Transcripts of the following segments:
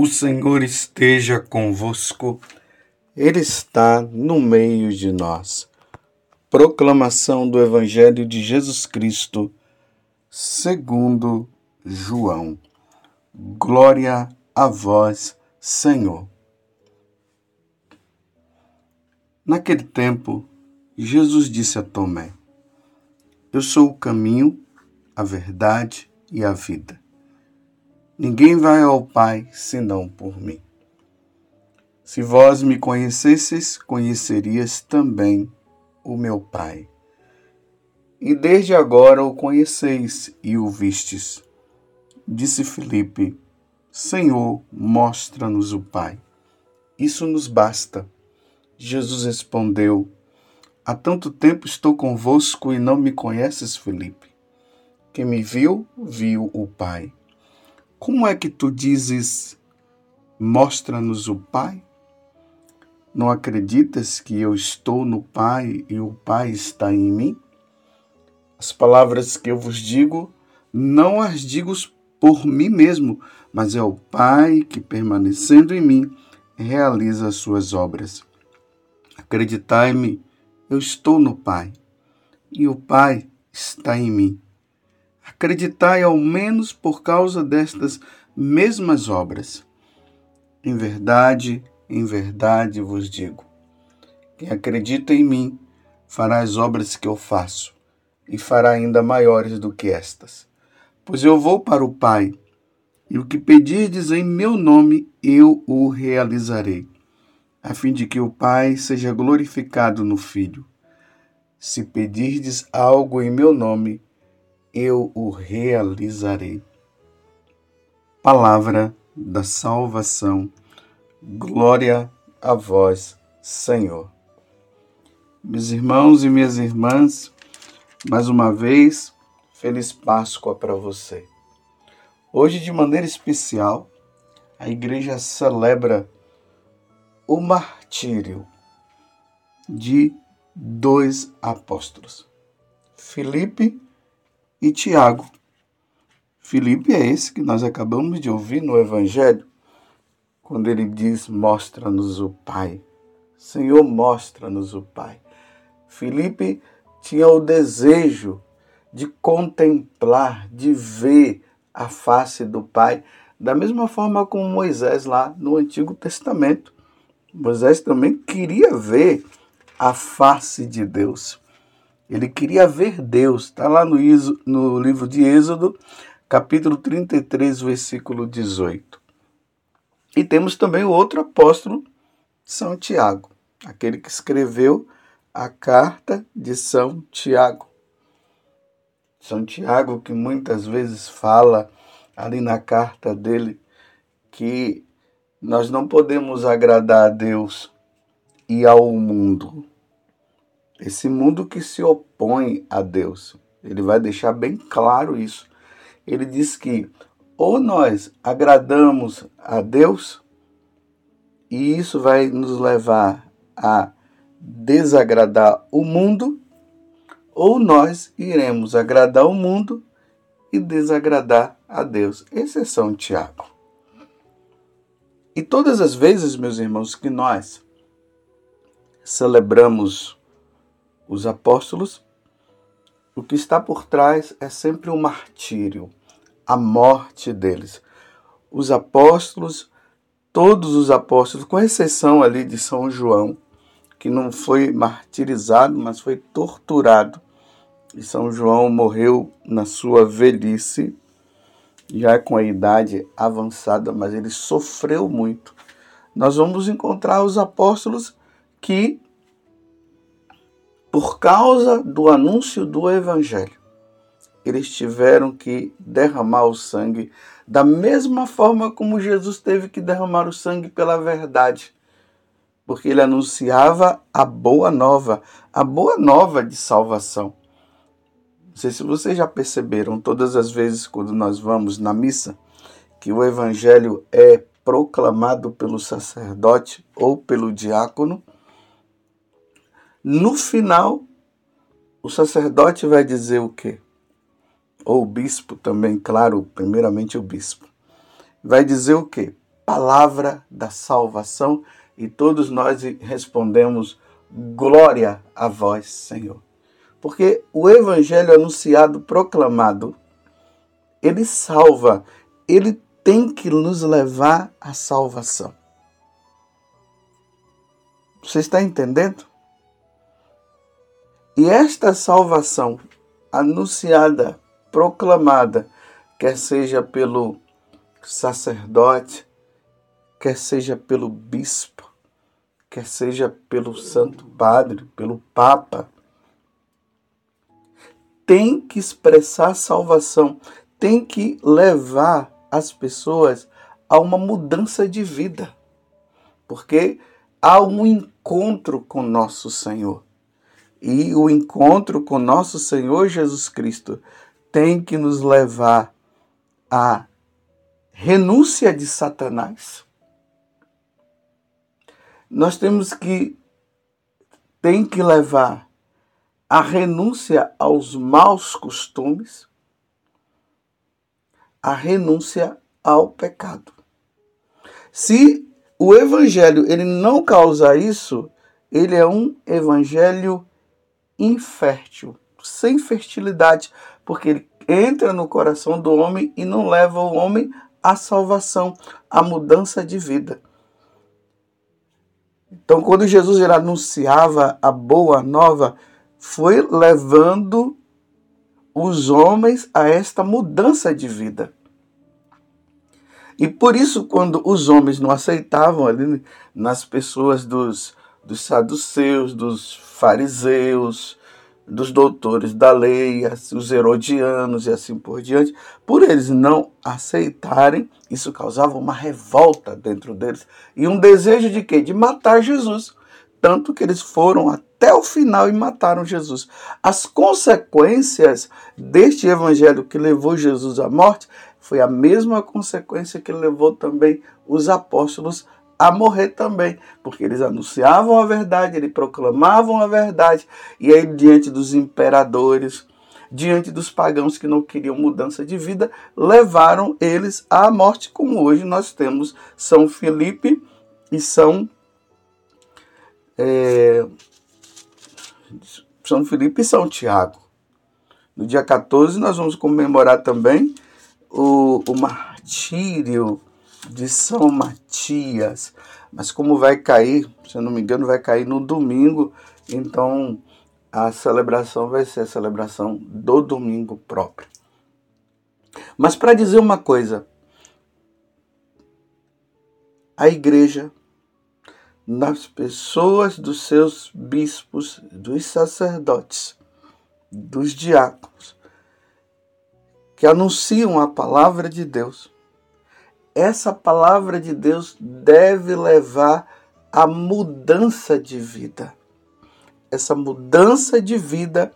O Senhor esteja convosco, Ele está no meio de nós. Proclamação do Evangelho de Jesus Cristo, segundo João. Glória a vós, Senhor. Naquele tempo, Jesus disse a Tomé: Eu sou o caminho, a verdade e a vida. Ninguém vai ao Pai senão por mim. Se vós me conhecesseis, conhecerias também o meu Pai. E desde agora o conheceis e o vistes. Disse Filipe: Senhor, mostra-nos o Pai. Isso nos basta. Jesus respondeu: Há tanto tempo estou convosco e não me conheces, Filipe. Quem me viu, viu o Pai. Como é que tu dizes, mostra-nos o Pai? Não acreditas que eu estou no Pai e o Pai está em mim? As palavras que eu vos digo, não as digo por mim mesmo, mas é o Pai que, permanecendo em mim, realiza as suas obras. Acreditai-me, eu estou no Pai e o Pai está em mim. Acreditai ao menos por causa destas mesmas obras. Em verdade, em verdade vos digo: quem acredita em mim fará as obras que eu faço, e fará ainda maiores do que estas. Pois eu vou para o Pai, e o que pedirdes em meu nome, eu o realizarei, a fim de que o Pai seja glorificado no Filho. Se pedirdes algo em meu nome, eu o realizarei. Palavra da salvação. Glória a vós, Senhor. Meus irmãos e minhas irmãs, mais uma vez, feliz Páscoa para você. Hoje, de maneira especial, a igreja celebra o martírio de dois apóstolos, Filipe e Tiago. Filipe é esse que nós acabamos de ouvir no Evangelho, quando ele diz: Mostra-nos o Pai. Senhor, mostra-nos o Pai. Filipe tinha o desejo de contemplar, de ver a face do Pai, da mesma forma como Moisés lá no Antigo Testamento. Moisés também queria ver a face de Deus. Ele queria ver Deus. Está lá no, no livro de Êxodo, capítulo 33, versículo 18. E temos também o outro apóstolo, São Tiago, aquele que escreveu a carta de São Tiago. São Tiago, que muitas vezes fala ali na carta dele que nós não podemos agradar a Deus e ao mundo. Esse mundo que se opõe a Deus. Ele vai deixar bem claro isso. Ele diz que ou nós agradamos a Deus, e isso vai nos levar a desagradar o mundo, ou nós iremos agradar o mundo e desagradar a Deus. Esse é Tiago. E todas as vezes, meus irmãos, que nós celebramos os apóstolos, o que está por trás é sempre o um martírio, a morte deles. Os apóstolos, todos os apóstolos, com exceção ali de São João, que não foi martirizado, mas foi torturado. E São João morreu na sua velhice, já com a idade avançada, mas ele sofreu muito. Nós vamos encontrar os apóstolos que por causa do anúncio do Evangelho, eles tiveram que derramar o sangue da mesma forma como Jesus teve que derramar o sangue pela verdade, porque ele anunciava a boa nova, a boa nova de salvação. Não sei se vocês já perceberam, todas as vezes quando nós vamos na missa, que o evangelho é proclamado pelo sacerdote ou pelo diácono, no final, o sacerdote vai dizer o quê? Ou o bispo também, claro, primeiramente o bispo. Vai dizer o quê? palavra da salvação e todos nós respondemos: Glória a vós, Senhor. Porque o evangelho anunciado, proclamado, ele salva, ele tem que nos levar à salvação. Você está entendendo? E esta salvação anunciada, proclamada, quer seja pelo sacerdote, quer seja pelo bispo, quer seja pelo Santo Padre, pelo Papa, tem que expressar salvação, tem que levar as pessoas a uma mudança de vida, porque há um encontro com nosso Senhor. E o encontro com nosso Senhor Jesus Cristo tem que nos levar à renúncia de Satanás. Nós temos que tem que levar a renúncia aos maus costumes, a renúncia ao pecado. Se o evangelho ele não causa isso, ele é um evangelho infértil, sem fertilidade, porque ele entra no coração do homem e não leva o homem à salvação, à mudança de vida. Então, quando Jesus anunciava a boa nova, foi levando os homens a esta mudança de vida. E por isso, quando os homens não aceitavam ali nas pessoas dos, dos saduceus, dos fariseus, dos doutores da lei, os herodianos e assim por diante, por eles não aceitarem, isso causava uma revolta dentro deles e um desejo de quê? De matar Jesus. Tanto que eles foram até o final e mataram Jesus. As consequências deste evangelho que levou Jesus à morte foi a mesma consequência que levou também os apóstolos a morrer também, porque eles anunciavam a verdade, eles proclamavam a verdade, e aí, diante dos imperadores, diante dos pagãos que não queriam mudança de vida, levaram eles à morte, como hoje nós temos São Felipe e São. É, São Felipe e São Tiago. No dia 14, nós vamos comemorar também o, o martírio de São Matias. Mas como vai cair, se eu não me engano, vai cair no domingo, então a celebração vai ser a celebração do domingo próprio. Mas para dizer uma coisa, a igreja, nas pessoas dos seus bispos, dos sacerdotes, dos diáconos, que anunciam a palavra de Deus, essa palavra de Deus deve levar à mudança de vida. Essa mudança de vida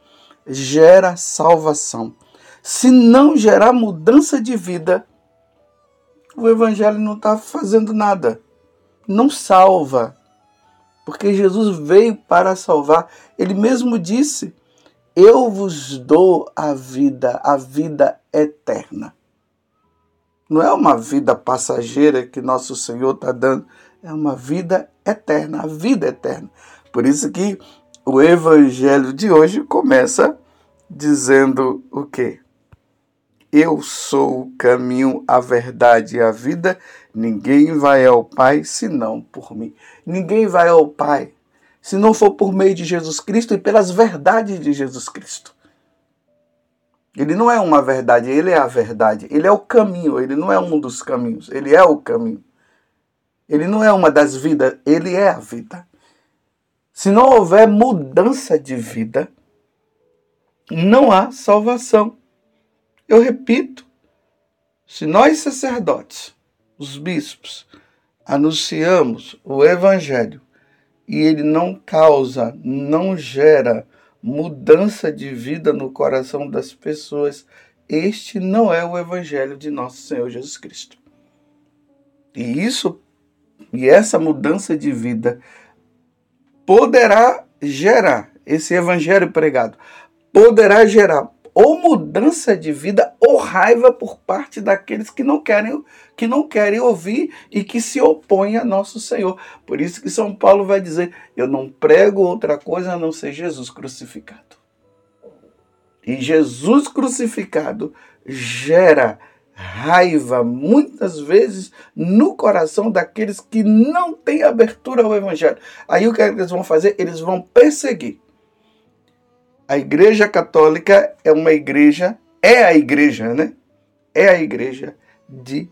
gera salvação. Se não gerar mudança de vida, o Evangelho não está fazendo nada. Não salva. Porque Jesus veio para salvar. Ele mesmo disse: Eu vos dou a vida, a vida eterna. Não é uma vida passageira que nosso Senhor está dando, é uma vida eterna, a vida eterna. Por isso que o evangelho de hoje começa dizendo o quê? Eu sou o caminho, a verdade e a vida. Ninguém vai ao Pai senão por mim. Ninguém vai ao Pai se não for por meio de Jesus Cristo e pelas verdades de Jesus Cristo. Ele não é uma verdade, ele é a verdade. Ele é o caminho, ele não é um dos caminhos, ele é o caminho. Ele não é uma das vidas, ele é a vida. Se não houver mudança de vida, não há salvação. Eu repito, se nós sacerdotes, os bispos, anunciamos o evangelho e ele não causa, não gera mudança de vida no coração das pessoas, este não é o evangelho de nosso Senhor Jesus Cristo. E isso e essa mudança de vida poderá gerar esse evangelho pregado, poderá gerar ou mudança de vida ou raiva por parte daqueles que não querem que não querem ouvir e que se opõem a nosso Senhor. Por isso que São Paulo vai dizer: eu não prego outra coisa a não ser Jesus crucificado. E Jesus crucificado gera raiva muitas vezes no coração daqueles que não têm abertura ao evangelho. Aí o que eles vão fazer? Eles vão perseguir. A Igreja Católica é uma igreja, é a igreja, né? É a igreja de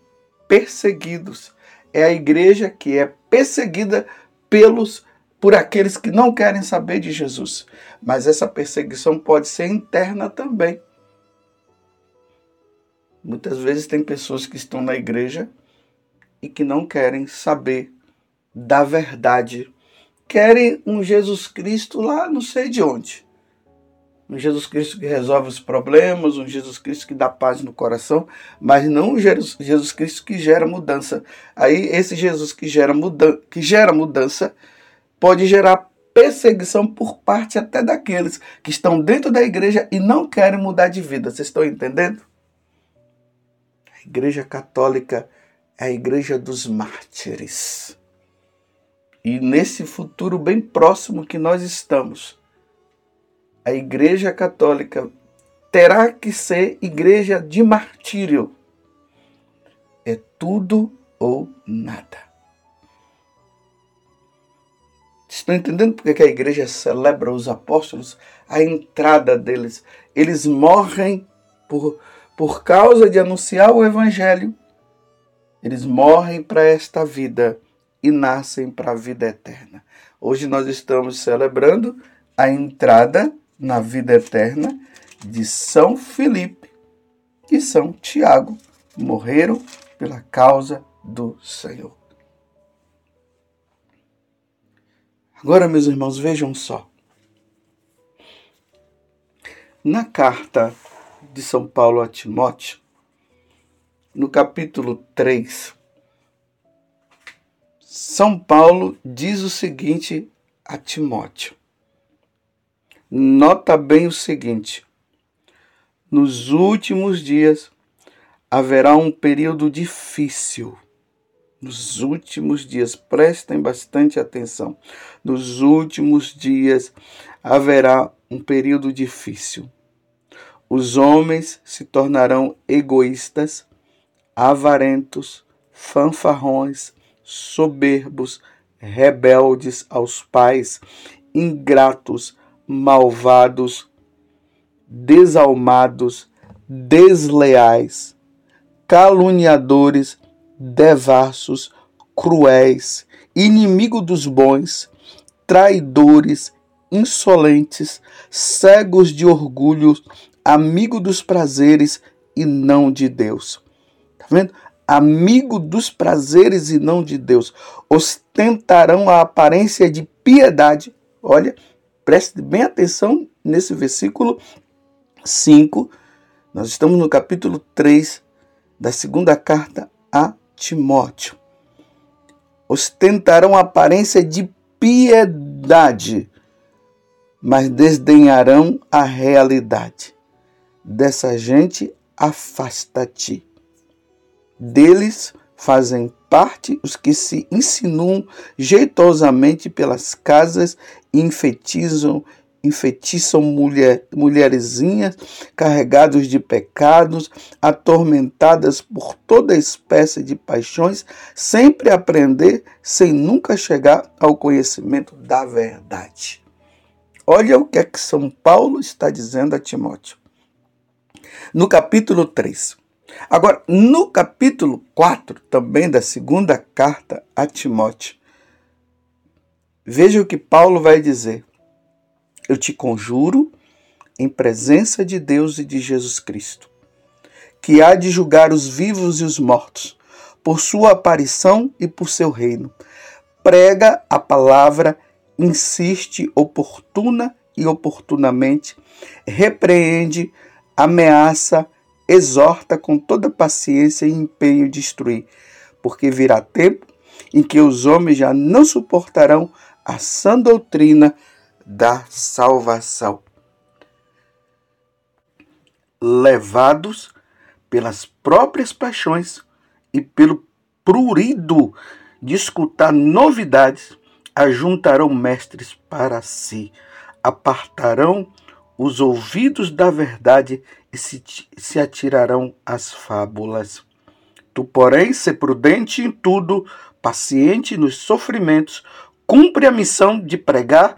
perseguidos. É a igreja que é perseguida pelos por aqueles que não querem saber de Jesus. Mas essa perseguição pode ser interna também. Muitas vezes tem pessoas que estão na igreja e que não querem saber da verdade. Querem um Jesus Cristo lá não sei de onde. Um Jesus Cristo que resolve os problemas, um Jesus Cristo que dá paz no coração, mas não um Jesus Cristo que gera mudança. Aí esse Jesus que gera, muda que gera mudança pode gerar perseguição por parte até daqueles que estão dentro da igreja e não querem mudar de vida. Vocês estão entendendo? A igreja católica é a igreja dos mártires. E nesse futuro bem próximo que nós estamos, a igreja católica terá que ser igreja de martírio. É tudo ou nada. Estão entendendo por que a igreja celebra os apóstolos? A entrada deles. Eles morrem por, por causa de anunciar o evangelho. Eles morrem para esta vida e nascem para a vida eterna. Hoje nós estamos celebrando a entrada na vida eterna de São Felipe e São Tiago. Morreram pela causa do Senhor. Agora, meus irmãos, vejam só. Na carta de São Paulo a Timóteo, no capítulo 3, São Paulo diz o seguinte a Timóteo: Nota bem o seguinte: nos últimos dias haverá um período difícil nos últimos dias, prestem bastante atenção. Nos últimos dias haverá um período difícil. Os homens se tornarão egoístas, avarentos, fanfarrões, soberbos, rebeldes aos pais, ingratos, malvados, desalmados, desleais, caluniadores, devassos, cruéis, inimigo dos bons, traidores, insolentes, cegos de orgulho, amigo dos prazeres e não de Deus. Tá vendo? Amigo dos prazeres e não de Deus. Ostentarão a aparência de piedade. Olha, preste bem atenção nesse versículo 5. Nós estamos no capítulo 3 da segunda carta a Timóteo. Ostentarão aparência de piedade, mas desdenharão a realidade. Dessa gente, afasta-te. Deles fazem parte os que se insinuam jeitosamente pelas casas enfetizam enfeitiçam mulher, mulherzinhas carregados de pecados, atormentadas por toda espécie de paixões, sempre aprender sem nunca chegar ao conhecimento da verdade. Olha o que é que São Paulo está dizendo a Timóteo. No capítulo 3. Agora, no capítulo 4, também da segunda carta a Timóteo, veja o que Paulo vai dizer eu te conjuro, em presença de Deus e de Jesus Cristo, que há de julgar os vivos e os mortos, por sua aparição e por seu reino. Prega a palavra, insiste oportuna e oportunamente, repreende, ameaça, exorta com toda paciência e empenho de instruir, porque virá tempo em que os homens já não suportarão a sã doutrina da salvação. levados pelas próprias paixões e pelo prurido de escutar novidades, ajuntarão mestres para si, apartarão os ouvidos da verdade e se, se atirarão às fábulas. Tu, porém, ser prudente em tudo, paciente nos sofrimentos, cumpre a missão de pregar,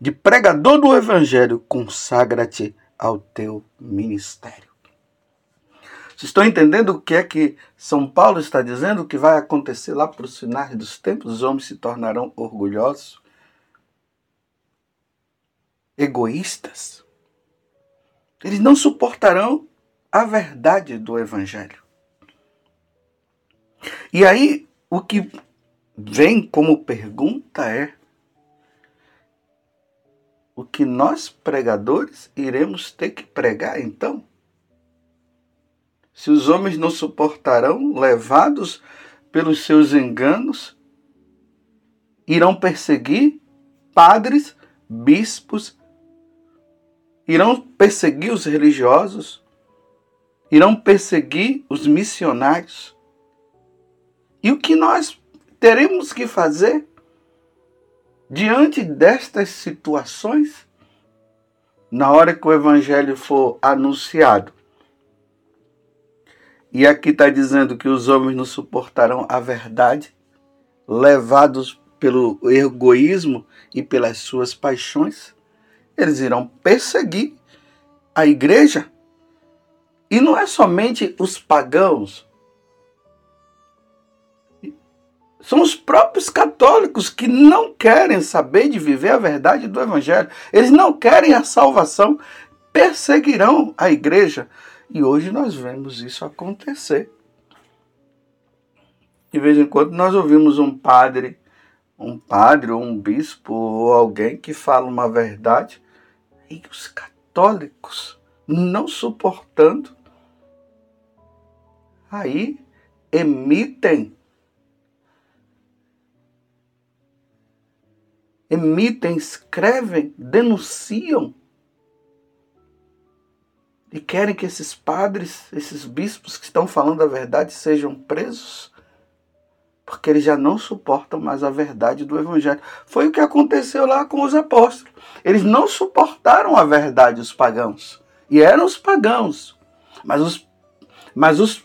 de pregador do Evangelho, consagra-te ao teu ministério. Vocês estão entendendo o que é que São Paulo está dizendo que vai acontecer lá para os finais dos tempos? Os homens se tornarão orgulhosos, egoístas. Eles não suportarão a verdade do Evangelho. E aí, o que vem como pergunta é: o que nós pregadores iremos ter que pregar então? Se os homens não suportarão, levados pelos seus enganos, irão perseguir padres, bispos, irão perseguir os religiosos, irão perseguir os missionários. E o que nós teremos que fazer diante destas situações, na hora que o evangelho for anunciado? E aqui está dizendo que os homens não suportarão a verdade, levados pelo egoísmo e pelas suas paixões. Eles irão perseguir a igreja. E não é somente os pagãos, São os próprios católicos que não querem saber de viver a verdade do Evangelho. Eles não querem a salvação, perseguirão a igreja. E hoje nós vemos isso acontecer. De vez em quando nós ouvimos um padre, um padre ou um bispo ou alguém que fala uma verdade e os católicos não suportando, aí emitem emitem, escrevem, denunciam e querem que esses padres, esses bispos que estão falando a verdade sejam presos, porque eles já não suportam mais a verdade do Evangelho. Foi o que aconteceu lá com os apóstolos. Eles não suportaram a verdade, os pagãos. E eram os pagãos. Mas os, mas os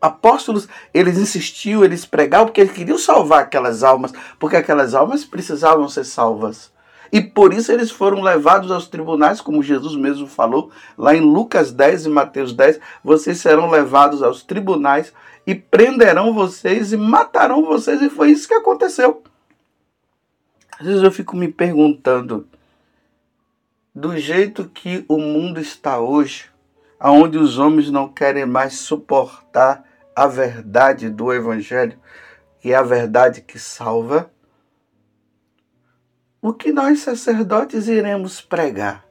apóstolos, eles insistiam, eles pregavam porque eles queriam salvar aquelas almas, porque aquelas almas precisavam ser salvas. E por isso eles foram levados aos tribunais, como Jesus mesmo falou, lá em Lucas 10 e Mateus 10, vocês serão levados aos tribunais e prenderão vocês e matarão vocês, e foi isso que aconteceu. Às vezes eu fico me perguntando, do jeito que o mundo está hoje, aonde os homens não querem mais suportar a verdade do Evangelho, que é a verdade que salva, o que nós sacerdotes iremos pregar?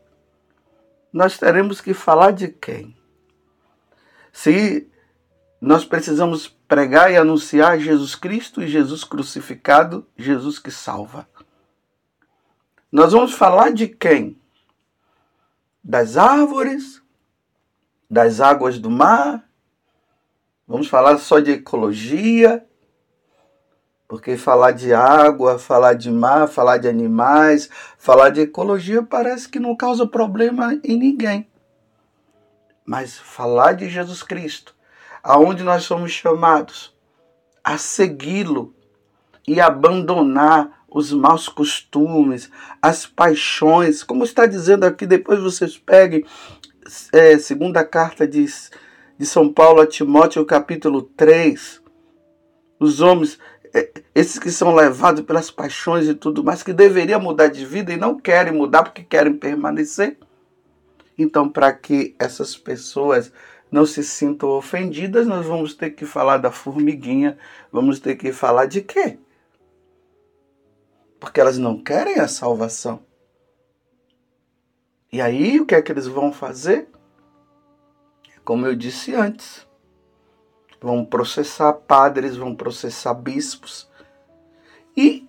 Nós teremos que falar de quem? Se nós precisamos pregar e anunciar Jesus Cristo e Jesus crucificado, Jesus que salva. Nós vamos falar de quem? Das árvores, das águas do mar, Vamos falar só de ecologia, porque falar de água, falar de mar, falar de animais, falar de ecologia parece que não causa problema em ninguém. Mas falar de Jesus Cristo, aonde nós somos chamados a segui-lo e abandonar os maus costumes, as paixões, como está dizendo aqui, depois vocês peguem, é, segunda carta diz de São Paulo a Timóteo, capítulo 3. Os homens, é, esses que são levados pelas paixões e tudo mais, que deveriam mudar de vida e não querem mudar porque querem permanecer. Então, para que essas pessoas não se sintam ofendidas, nós vamos ter que falar da formiguinha, vamos ter que falar de quê? Porque elas não querem a salvação. E aí, o que é que eles vão fazer? Como eu disse antes. Vão processar padres, vão processar bispos. E,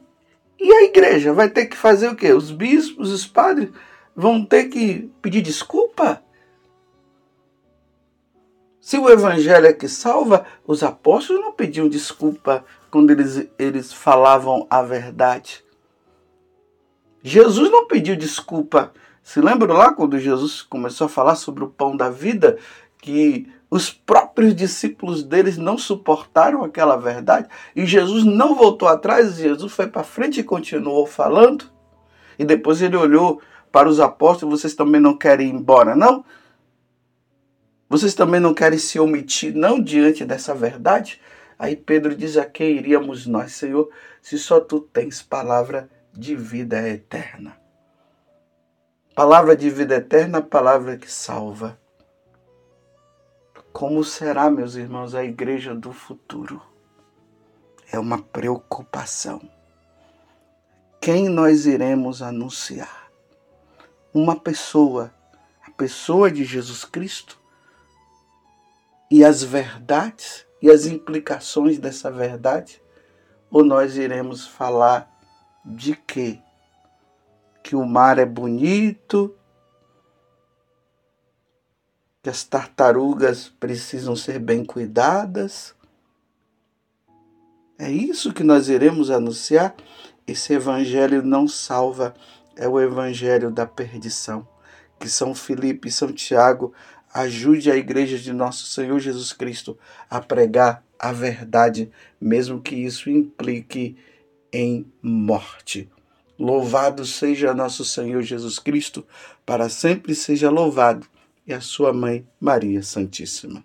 e a igreja vai ter que fazer o quê? Os bispos, os padres vão ter que pedir desculpa? Se o evangelho é que salva, os apóstolos não pediam desculpa quando eles, eles falavam a verdade. Jesus não pediu desculpa. Se lembra lá quando Jesus começou a falar sobre o pão da vida, que os próprios discípulos deles não suportaram aquela verdade e Jesus não voltou atrás, Jesus foi para frente e continuou falando. E depois ele olhou para os apóstolos: vocês também não querem ir embora, não? Vocês também não querem se omitir, não, diante dessa verdade? Aí Pedro diz: A quem iríamos nós, Senhor, se só tu tens palavra de vida eterna? Palavra de vida eterna, palavra que salva. Como será, meus irmãos, a igreja do futuro? É uma preocupação. Quem nós iremos anunciar? Uma pessoa, a pessoa de Jesus Cristo e as verdades e as implicações dessa verdade? Ou nós iremos falar de quê? Que o mar é bonito, que as tartarugas precisam ser bem cuidadas. É isso que nós iremos anunciar. Esse evangelho não salva, é o evangelho da perdição. Que São Filipe e São Tiago ajude a igreja de nosso Senhor Jesus Cristo a pregar a verdade, mesmo que isso implique em morte. Louvado seja nosso Senhor Jesus Cristo, para sempre seja louvado e a sua mãe, Maria Santíssima.